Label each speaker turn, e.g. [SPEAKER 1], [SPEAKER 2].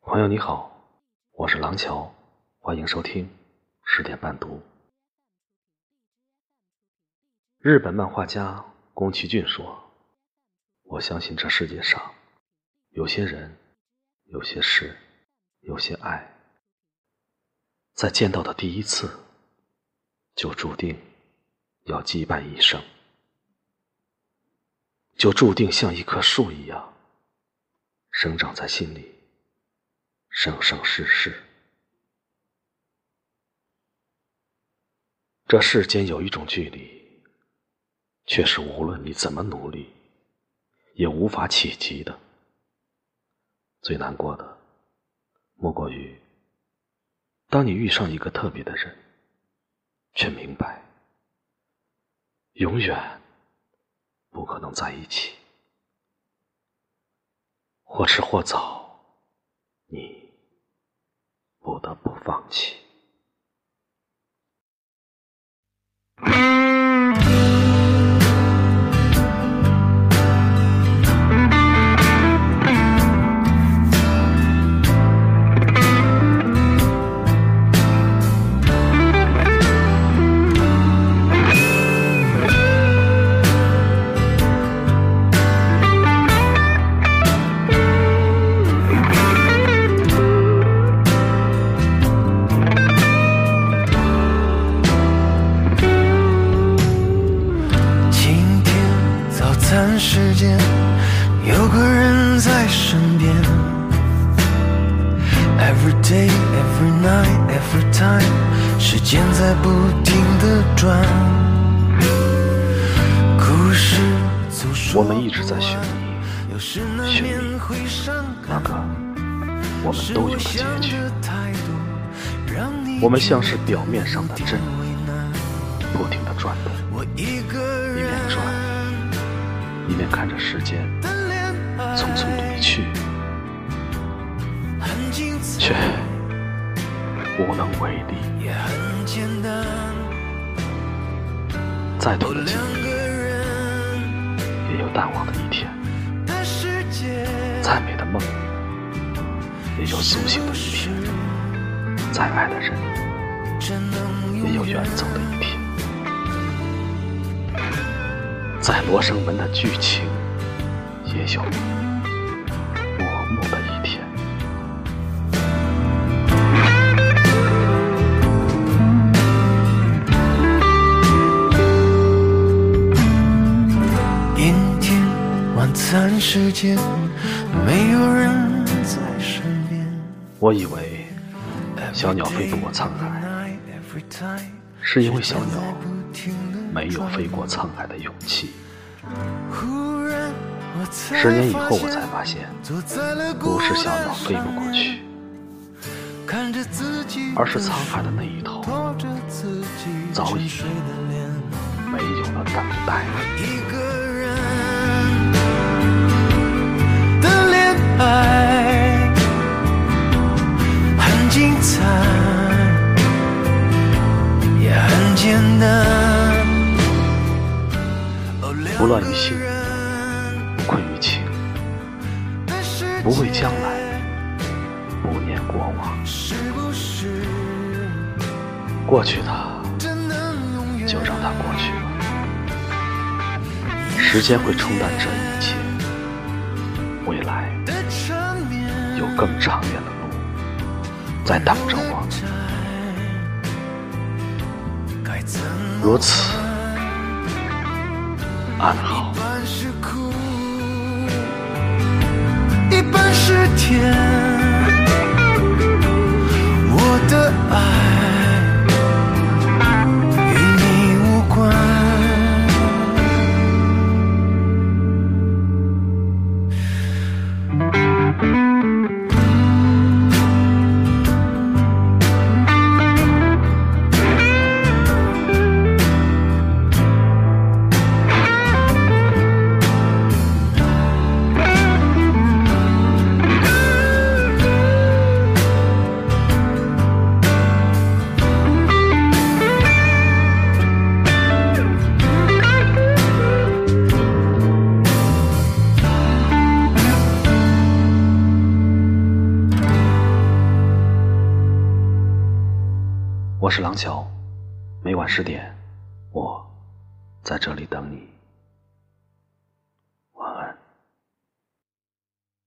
[SPEAKER 1] 朋友你好，我是廊桥，欢迎收听十点半读。日本漫画家宫崎骏说：“我相信这世界上有些人、有些事、有些爱，在见到的第一次就注定要羁绊一生，就注定像一棵树一样生长在心里。”生生世世，这世间有一种距离，却是无论你怎么努力，也无法企及的。最难过的，莫过于当你遇上一个特别的人，却明白永远不可能在一起，或迟或早，你。不得不放弃。
[SPEAKER 2] 时间有个人在身边，Every day, every night, every time，时间在不停的转。故事
[SPEAKER 1] 我们一直在寻觅，寻觅那个我们都有的结局。我们像是表面上的针，不停的转动，一面转。一面看着时间匆匆离去，却无能为力。再多的记忆，也有淡忘的一天；再美的梦，也有苏醒的一天；再爱的人，也有远走的一天。在罗生门的剧情，也有落幕的一天。
[SPEAKER 2] 阴天晚餐时间，没有人在身边。
[SPEAKER 1] 我以为小鸟飞不过沧海，是因为小鸟。没有飞过沧海的勇气。十年以后，我才发现，不是小鸟飞不过去，而是沧海的那一头，早已没有了等待。
[SPEAKER 2] 的恋爱很精彩，也很简单。
[SPEAKER 1] 不乱于心，不困于情，不畏将来，不念过往。过去的就让它过去吧，时间会冲淡这一切。未来有更长远的路在等着我，如此。
[SPEAKER 2] 一半是苦，一半是甜。
[SPEAKER 1] 我是廊桥，每晚十点，我在这里等你。